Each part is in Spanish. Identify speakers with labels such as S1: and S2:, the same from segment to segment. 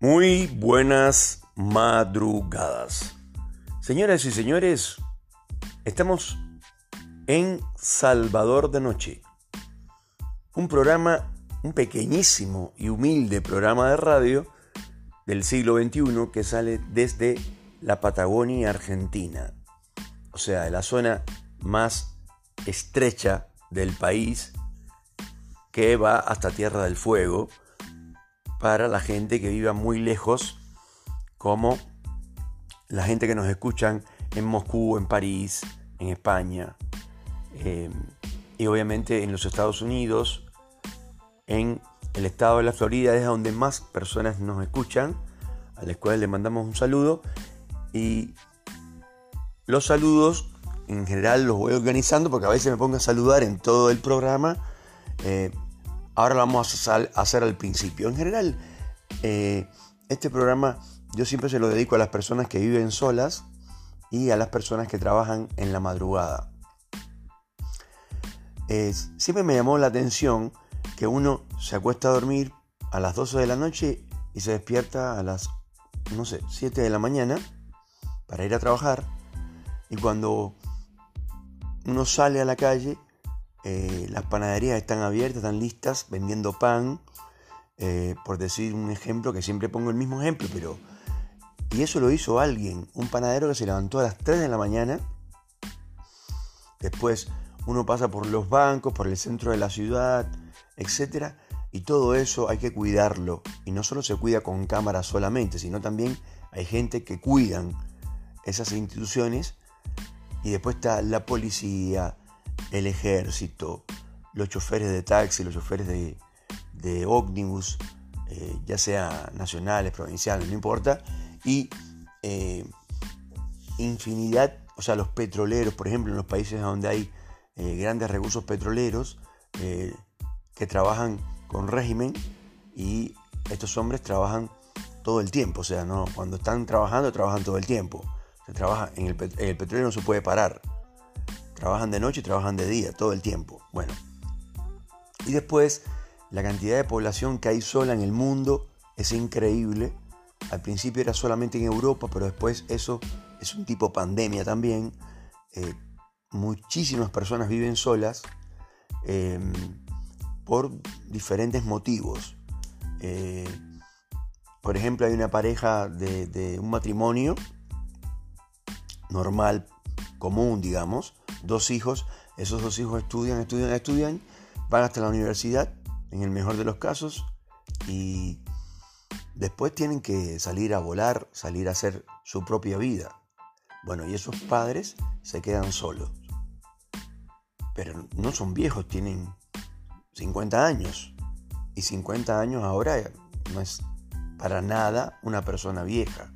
S1: Muy buenas madrugadas. Señoras y señores, estamos en Salvador de Noche. Un programa, un pequeñísimo y humilde programa de radio del siglo XXI que sale desde la Patagonia Argentina. O sea, de la zona más estrecha del país que va hasta Tierra del Fuego para la gente que viva muy lejos, como la gente que nos escuchan en Moscú, en París, en España, eh, y obviamente en los Estados Unidos, en el estado de la Florida es donde más personas nos escuchan, a las cuales le mandamos un saludo y los saludos en general los voy organizando porque a veces me pongo a saludar en todo el programa. Eh, Ahora lo vamos a hacer al principio. En general, eh, este programa yo siempre se lo dedico a las personas que viven solas y a las personas que trabajan en la madrugada. siempre me llamó la atención que uno se acuesta a dormir a las 12 de la noche y se despierta a las, no sé, 7 de la mañana para ir a trabajar. Y cuando uno sale a la calle, eh, las panaderías están abiertas, están listas, vendiendo pan, eh, por decir un ejemplo, que siempre pongo el mismo ejemplo, pero... Y eso lo hizo alguien, un panadero que se levantó a las 3 de la mañana, después uno pasa por los bancos, por el centro de la ciudad, etc. Y todo eso hay que cuidarlo. Y no solo se cuida con cámaras solamente, sino también hay gente que cuidan esas instituciones. Y después está la policía, el ejército, los choferes de taxi, los choferes de, de ómnibus, eh, ya sea nacionales, provinciales, no importa, y eh, infinidad, o sea, los petroleros, por ejemplo, en los países donde hay eh, grandes recursos petroleros que trabajan con régimen y estos hombres trabajan todo el tiempo, o sea, no, cuando están trabajando, trabajan todo el tiempo. Se trabaja en el, en el petróleo no se puede parar. Trabajan de noche y trabajan de día, todo el tiempo. Bueno. Y después, la cantidad de población que hay sola en el mundo es increíble. Al principio era solamente en Europa, pero después eso es un tipo pandemia también. Eh, muchísimas personas viven solas em, por diferentes motivos. Eh, por ejemplo, hay una pareja de, de un matrimonio normal, común, digamos, dos hijos, esos dos hijos estudian, estudian, estudian, van hasta la universidad, en el mejor de los casos, y después tienen que salir a volar, salir a hacer su propia vida. Bueno, y esos padres se quedan solos. Pero no son viejos, tienen 50 años. Y 50 años ahora no es para nada una persona vieja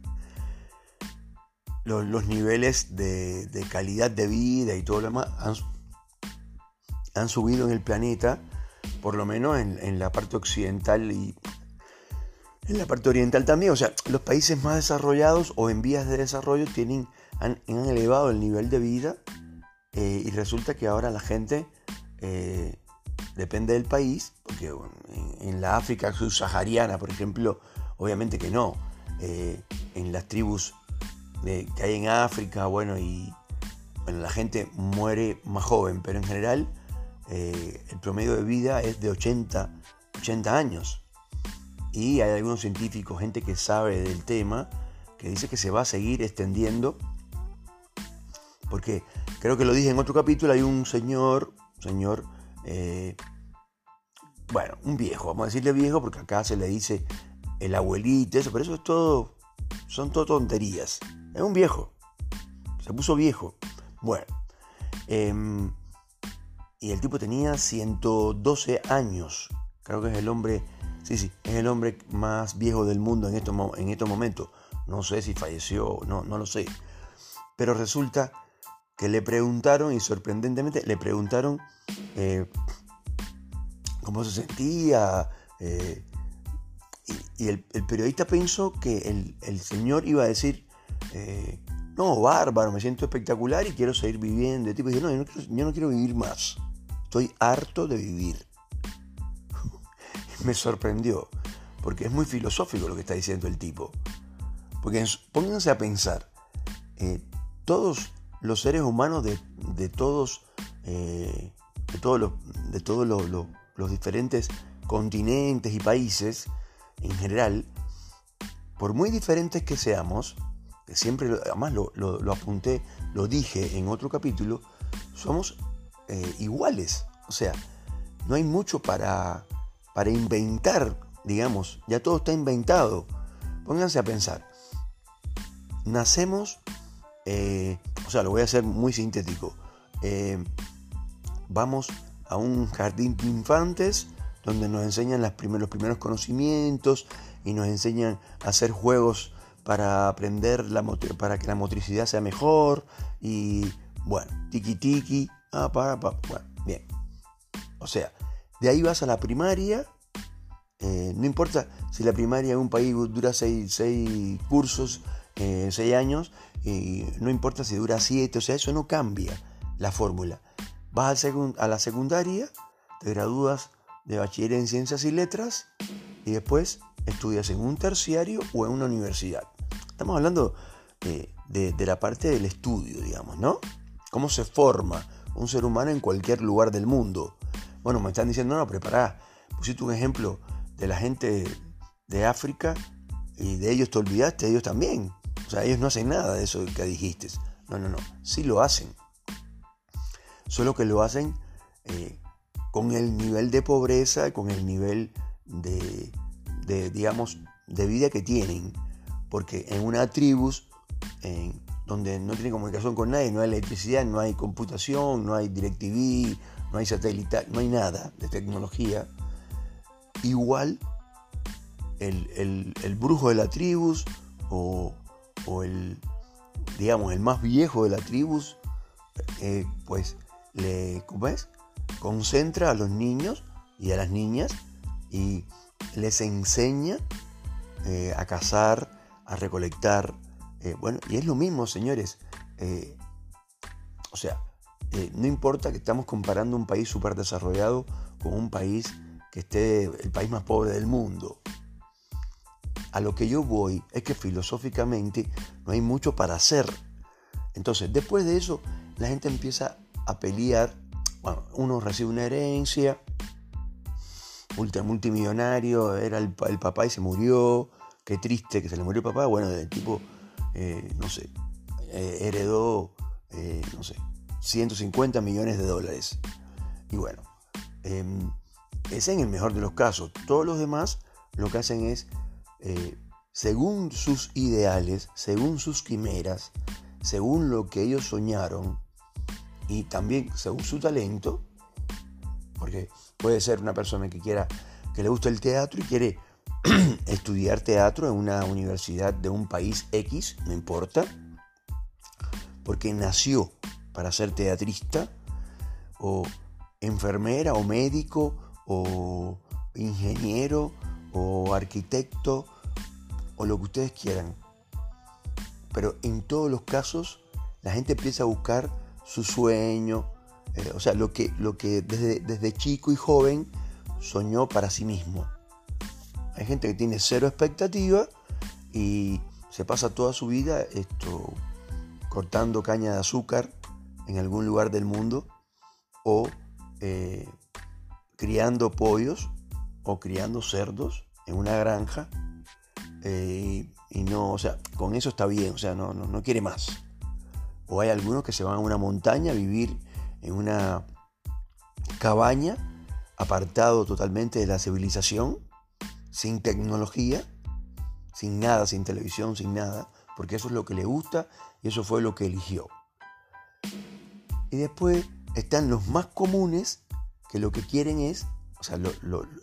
S1: los, niveles de, calidad de vida y todo lo demás han, subido en el planeta, por lo menos en, la parte occidental y en la parte oriental también. O sea, los países más desarrollados o en vías de desarrollo tienen, han, elevado el nivel de vida eh, y resulta que ahora la gente, eh, depende del país, porque en, la África subsahariana, por ejemplo, obviamente que no. Eh, en las tribus que hay en África, bueno, y bueno, la gente muere más joven, pero en general eh, el promedio de vida es de 80, 80 años. Y hay algunos científicos, gente que sabe del tema, que dice que se va a seguir extendiendo, porque creo que lo dije en otro capítulo, hay un señor, señor, eh, bueno, un viejo, vamos a decirle viejo, porque acá se le dice el abuelito, eso, pero eso es todo, son todo tonterías. Es un viejo. Se puso viejo. Bueno. Em, y el tipo tenía 112 años. Creo que es el hombre. Sí, sí, es el hombre más viejo del mundo en estos, en momentos. No sé si falleció, no, no lo sé. Pero resulta que le preguntaron, y sorprendentemente le preguntaron eh, cómo se sentía. Eh, y, el, periodista pensó que el, señor iba a decir, eh, no, bárbaro, me siento espectacular y quiero seguir viviendo. El tipo dice, no yo, no quiero, vivir más. Estoy harto de vivir. me sorprendió. porque es muy filosófico lo que está diciendo el tipo. Porque pónganse a pensar, eh, todos los seres humanos de, todos, eh, de todos, los, de todos los, diferentes continentes y países en general, por muy diferentes que seamos, que siempre, además lo, lo, apunté, lo dije en otro capítulo, somos eh, iguales. O sea, no hay mucho para, para inventar, digamos, ya todo está inventado. Pónganse a pensar. Nacemos, eh, o sea, lo voy a hacer muy sintético. Eh, vamos a un jardín de infantes donde nos enseñan los primeros conocimientos y nos enseñan a hacer juegos para aprender, la, para que la motricidad sea mejor y bueno, tiki tiki, ah, para, para, bueno, bien. O sea, de ahí vas a la primaria, eh, no importa si la primaria en un país dura seis, cursos, eh, seis años, y no importa si dura siete, o sea, eso no cambia la fórmula. Vas a la secundaria, te gradúas de bachiller en ciencias y letras y después estudias en un terciario o en una universidad. Estamos hablando de, de, la parte del estudio, digamos, ¿no? Cómo se forma un ser humano en cualquier lugar del mundo. Bueno, me están diciendo, no, prepará. Pusiste un ejemplo de la gente de África y de ellos te olvidaste, ellos también. O sea, ellos no hacen nada de eso que dijiste. No, no, no. Sí lo hacen. Solo que lo hacen eh, con el nivel de pobreza, con el nivel de, de, digamos, de vida que tienen. Porque en una tribu, donde no tiene comunicación con nadie, no hay electricidad, no hay computación, no hay DirecTV, no hay satélite, no hay nada de tecnología, igual el, brujo de la tribu o, el, digamos, el más viejo de la tribu, eh, pues le, ¿cómo concentra a los niños y a las niñas y les enseña eh, a cazar, a recolectar. Eh, bueno, y es lo mismo, señores. o sea, eh, no importa que estamos comparando un país súper desarrollado con un país que esté el país más pobre del mundo. A lo que yo voy es que filosóficamente no hay mucho para hacer. Entonces, después de eso, la gente empieza a pelear. Bueno, uno recibe una herencia, multimillonario, era el, papá y se murió. Qué triste que se le murió papá. Bueno, el tipo, eh, no sé, eh, heredó, no sé, 150 millones de dólares. Y bueno, em, es en el mejor de los casos. Todos los demás lo que hacen es, eh, según sus ideales, según sus quimeras, según lo que ellos soñaron y también según su talento, porque puede ser una persona que quiera, que le gusta el teatro y quiere estudiar teatro en una universidad de un país X, no importa, porque nació para ser teatrista, o enfermera, o médico, o ingeniero, o arquitecto, o lo que ustedes quieran. Pero en todos los casos, la gente empieza a buscar su sueño, eh, o sea, lo que, lo que desde, desde chico y joven soñó para sí mismo. Hay gente que tiene cero expectativa y se pasa toda su vida esto, cortando caña de azúcar en algún lugar del mundo o eh, criando pollos o criando cerdos en una granja eh, y no, o sea, con eso está bien, o sea, no, no, no quiere más. O hay algunos que se van a una montaña a vivir en una cabaña apartado totalmente de la civilización, sin tecnología, sin nada, sin televisión, sin nada, porque eso es lo que le gusta y eso fue lo que eligió. Y después están los más comunes que lo que quieren es, o sea,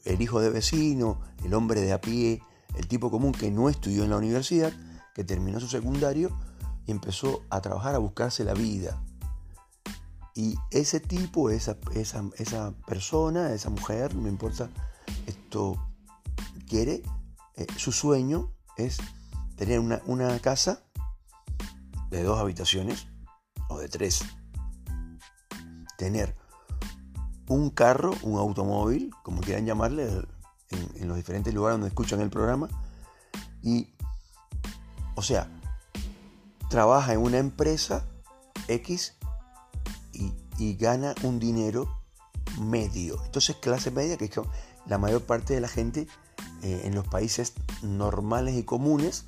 S1: el hijo de vecino, el hombre de a pie, el tipo común que no estudió en la universidad, que terminó su secundario y empezó a trabajar, a buscarse la vida. Y ese tipo, esa, esa, persona, esa mujer, no importa, esto quiere, eh, su sueño es tener una, una casa de dos habitaciones o de tres tener un carro, un automóvil, como quieran llamarle, en, los diferentes lugares donde escuchan el programa. Y, o sea, trabaja en una empresa X y, gana un dinero medio. Entonces, clase media, que es la mayor parte de la gente eh, en los países normales y comunes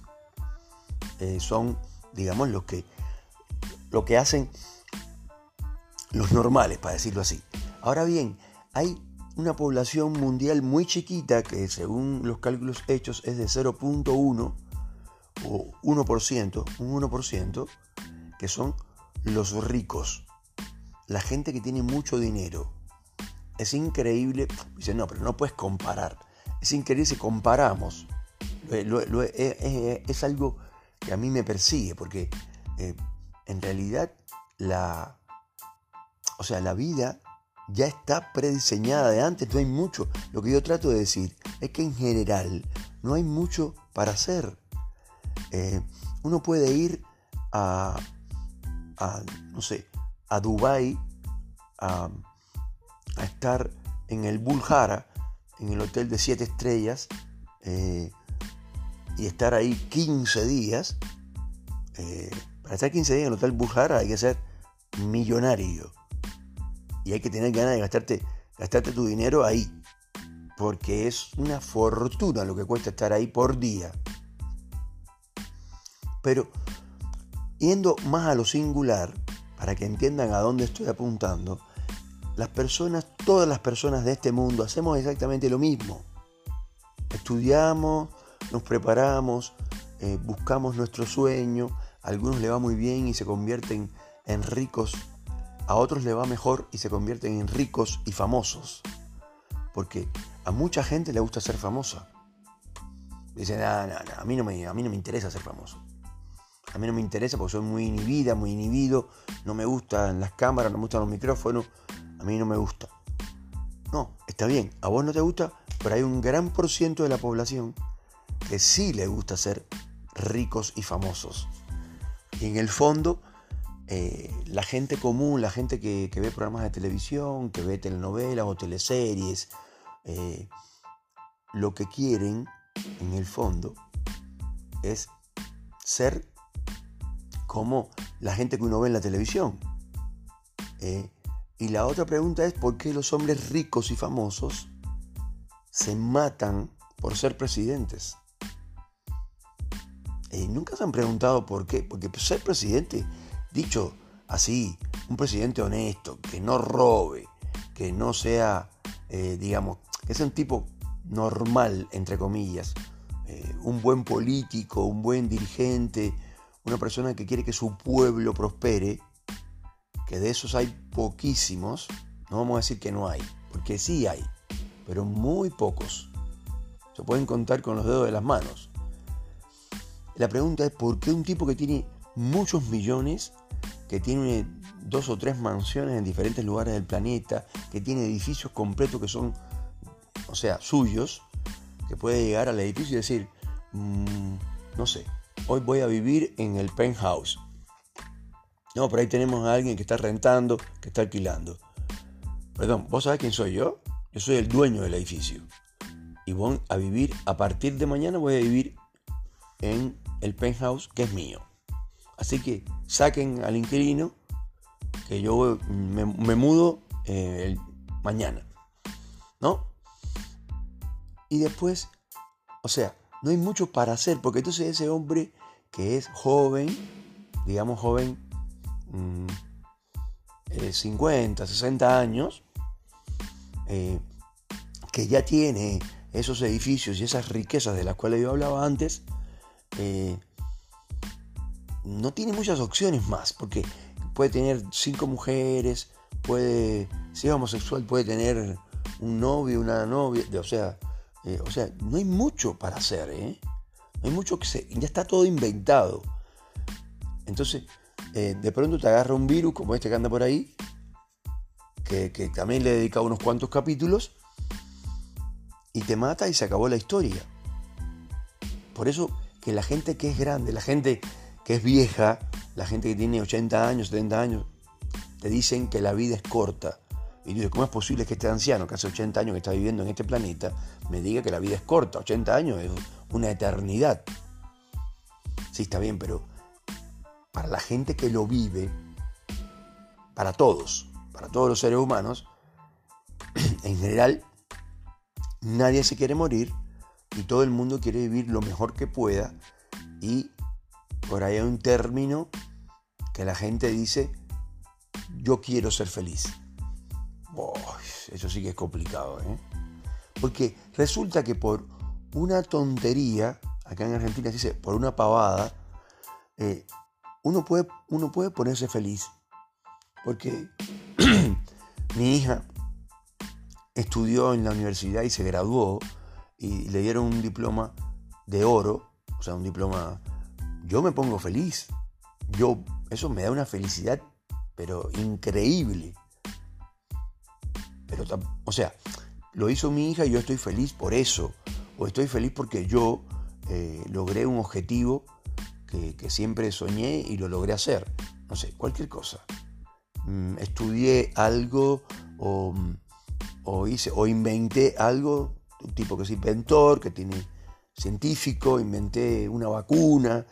S1: eh, son, digamos, los que, lo que hacen los normales, para decirlo así. Ahora bien, hay una población mundial muy chiquita que según los cálculos hechos es de 0.1 o 1%, un 1%, que son los ricos, la gente que tiene mucho dinero. Es increíble, dice, no, pero no puedes comparar. Es increíble si comparamos. es, algo que a mí me persigue, porque eh, en realidad la, o sea, la vida ya está prediseñada de antes, no hay mucho. Lo que yo trato de decir es que en general no hay mucho para hacer. Eh, uno puede ir a, no sé, a Dubai a, estar en el Bulhara, en el hotel de 7 estrellas, eh, y estar ahí 15 días. Eh, para estar 15 días en el hotel Bulhara hay que ser millonario. Y hay que tener ganas de gastarte, gastarte tu dinero ahí. Porque es una fortuna lo que cuesta estar ahí por día. Pero yendo más a lo singular, para que entiendan a dónde estoy apuntando, las personas, todas las personas de este mundo hacemos exactamente lo mismo. Estudiamos, nos preparamos, eh, buscamos nuestro sueño, a algunos le va muy bien y se convierten en ricos a otros le va mejor y se convierten en ricos y famosos. Porque a mucha gente le gusta ser famosa. Dicen, a, mí no me, a mí no me interesa ser famoso. A mí no me interesa porque soy muy inhibida, muy inhibido. No me gustan las cámaras, no me gustan los micrófonos. A mí no me gusta. No, está bien. A vos no te gusta, pero hay un gran por ciento de la población que sí le gusta ser ricos y famosos. Y en el fondo eh, la gente común, la gente que, ve programas de televisión, que ve telenovelas o teleseries, eh, lo que quieren, en el fondo, es ser como la gente que uno ve en la televisión. Eh, y la otra pregunta es por qué los hombres ricos y famosos se matan por ser presidentes. Nunca se han preguntado por qué. Porque ser presidente Dicho así, un presidente honesto, que no robe, que no sea, eh, digamos, que sea un tipo normal, entre comillas, eh, un buen político, un buen dirigente, una persona que quiere que su pueblo prospere, que de esos hay poquísimos, no vamos a decir que no hay, porque sí hay, pero muy pocos. Se pueden contar con los dedos de las manos. La pregunta es por qué un tipo que tiene muchos millones que tiene dos o tres mansiones en diferentes lugares del planeta, que tiene edificios completos que son, o sea, suyos, que puede llegar al edificio y decir, mm, no sé, hoy voy a vivir en el penthouse. No, por ahí tenemos a alguien que está rentando, que está alquilando. Perdón, ¿vos sabés quién soy yo? Yo soy el dueño del edificio. Y voy a vivir, a partir de mañana voy a vivir en el penthouse que es mío. Así que saquen al inquilino, que yo me, mudo eh, mañana. ¿No? Y después, o sea, no hay mucho para hacer, porque entonces ese hombre que es joven, digamos joven, 50, mm, 60 eh, años, eh, que ya tiene esos edificios y esas riquezas de las cuales yo hablaba antes, no tiene muchas opciones más, porque puede tener cinco mujeres, puede, si es homosexual, puede tener un novio, una novia, o sea, eh, o sea, no hay mucho para hacer, ¿eh? No hay mucho que se, ya está todo inventado. Entonces, eh, de pronto te agarra un virus como este que anda por ahí, que, que también le dedica unos cuantos capítulos, y te mata y se acabó la historia. Por eso que la gente que es grande, la gente que es vieja, la gente que tiene 80 años, 70 años, te dicen que la vida es corta. Y digo, ¿cómo es posible que este anciano, que hace 80 años que está viviendo en este planeta, me diga que la vida es corta? 80 años es una eternidad. Sí, está bien, pero para la gente que lo vive, para todos, para todos los seres humanos, en general, nadie se quiere morir y todo el mundo quiere vivir lo mejor que pueda y por ahí hay un término que la gente dice, yo quiero ser feliz. eso sí que es complicado, ¿eh? Porque resulta que por una tontería, acá en Argentina se dice, por una pavada, eh, uno, puede, uno puede ponerse feliz. Porque mi hija estudió en la universidad y se graduó y le dieron un diploma de oro, o sea, un diploma... Yo me pongo feliz. Yo, eso me da una felicidad, pero increíble. Pero, o sea, lo hizo mi hija y yo estoy feliz por eso. O estoy feliz porque yo eh, logré un objetivo que, siempre soñé y lo logré hacer. No sé, cualquier cosa. Mm, estudié algo o, o, hice, o inventé algo, un tipo que es inventor, que tiene científico, inventé una vacuna,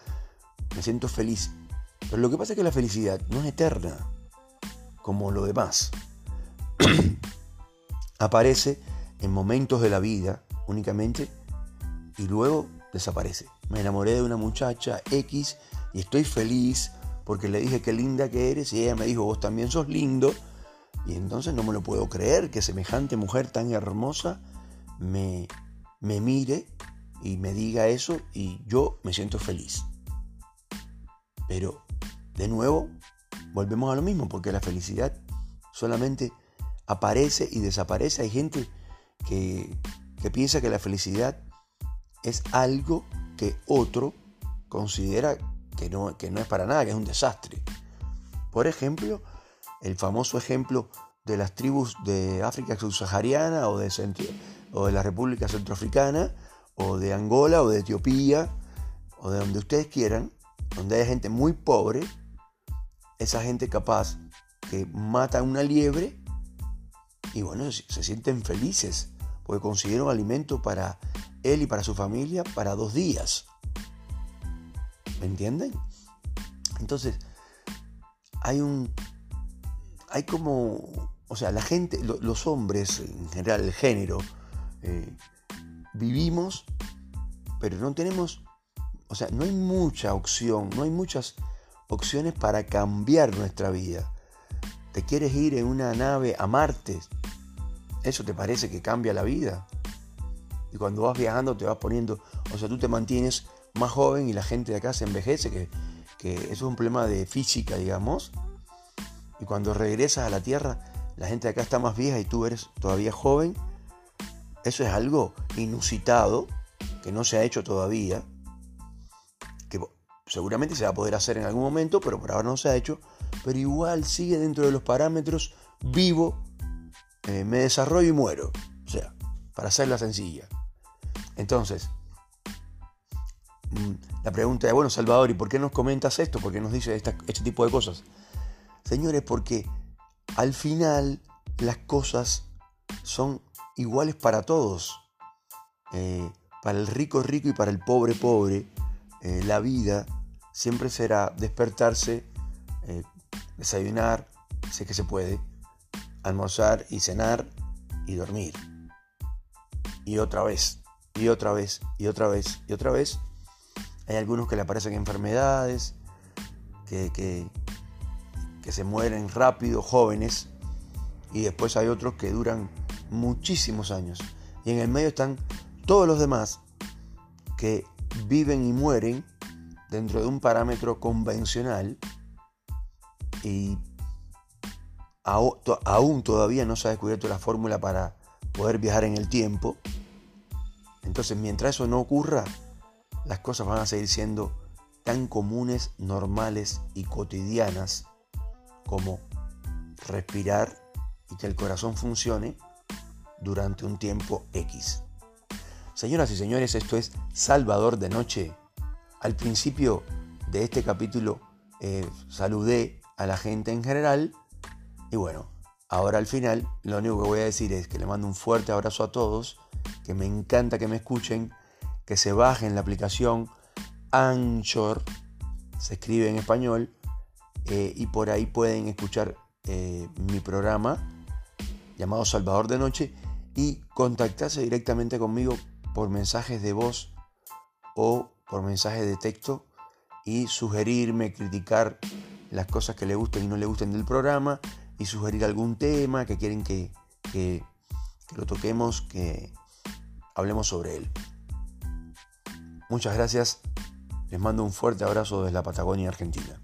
S1: me siento feliz. Pero lo que pasa es que la felicidad no es eterna, como lo demás. Aparece en momentos de la vida únicamente y luego desaparece. Me enamoré de una muchacha X y estoy feliz porque le dije qué linda que eres y ella me dijo vos también sos lindo. Y entonces no me lo puedo creer que semejante mujer tan hermosa me, me mire y me diga eso y yo me siento feliz. Pero, de nuevo, volvemos a lo mismo, porque la felicidad solamente aparece y desaparece. Hay gente que, que piensa que la felicidad es algo que otro considera que no, que no es para nada, que es un desastre. Por ejemplo, el famoso ejemplo de las tribus de África subsahariana o de, o de la República Centroafricana o de Angola o de Etiopía o de donde ustedes quieran, donde hay gente muy pobre, esa gente capaz que mata una liebre y bueno, se sienten felices porque consiguieron alimento para él y para su familia para dos días. ¿Me entienden? Entonces, hay un. Hay como. O sea, la gente, los hombres, en general, el género, eh, vivimos, pero no tenemos. O sea, no hay mucha opción, no hay muchas opciones para cambiar nuestra vida. ¿Te quieres ir en una nave a Marte? ¿Eso te parece que cambia la vida? Y cuando vas viajando te vas poniendo, o sea, tú te mantienes más joven y la gente de acá se envejece, que, eso es un problema de física, digamos. Y cuando regresas a la Tierra, la gente de acá está más vieja y tú eres todavía joven. Eso es algo inusitado, que no se ha hecho todavía, que seguramente se va a poder hacer en algún momento, pero por ahora no se ha hecho, pero igual sigue dentro de los parámetros vivo, eh, me desarrollo y muero. O sea, para hacerla sencilla. Entonces, mm, la pregunta es, bueno, Salvador, ¿y por qué nos comentas esto? ¿Por qué nos dices este tipo de cosas? Señores, porque al final las cosas son iguales para todos. Eh, para el rico rico y para el pobre pobre, eh, la vida siempre será despertarse, eh, desayunar, sé que se puede, almorzar y cenar y dormir y otra vez, y otra vez, y otra vez, y otra vez. Hay algunos que le aparecen enfermedades, que, que, se mueren rápido, jóvenes, y después hay otros que duran muchísimos años. Y en el medio están todos los demás que viven y mueren dentro de un parámetro convencional y aún todavía no se ha descubierto la fórmula para poder viajar en el tiempo. Entonces, mientras eso no ocurra, las cosas van a seguir siendo tan comunes, normales y cotidianas como respirar y que el corazón funcione durante un tiempo X. Señoras y señores, esto es Salvador de Noche. Al principio de este capítulo eh, saludé a la gente en general y bueno, Ahora al final, lo único que voy a decir es que le mando un fuerte abrazo a todos, que me encanta que me escuchen, que se bajen la aplicación Anchor, se escribe en español, eh, y por ahí pueden escuchar eh, mi programa llamado Salvador de Noche y contactarse directamente conmigo por mensajes de voz o por mensajes de texto y sugerirme, criticar las cosas que le gusten y no le gusten del programa y sugerir algún tema que quieren que, que lo toquemos, que hablemos sobre él. Muchas gracias, les mando un fuerte abrazo desde la Patagonia Argentina.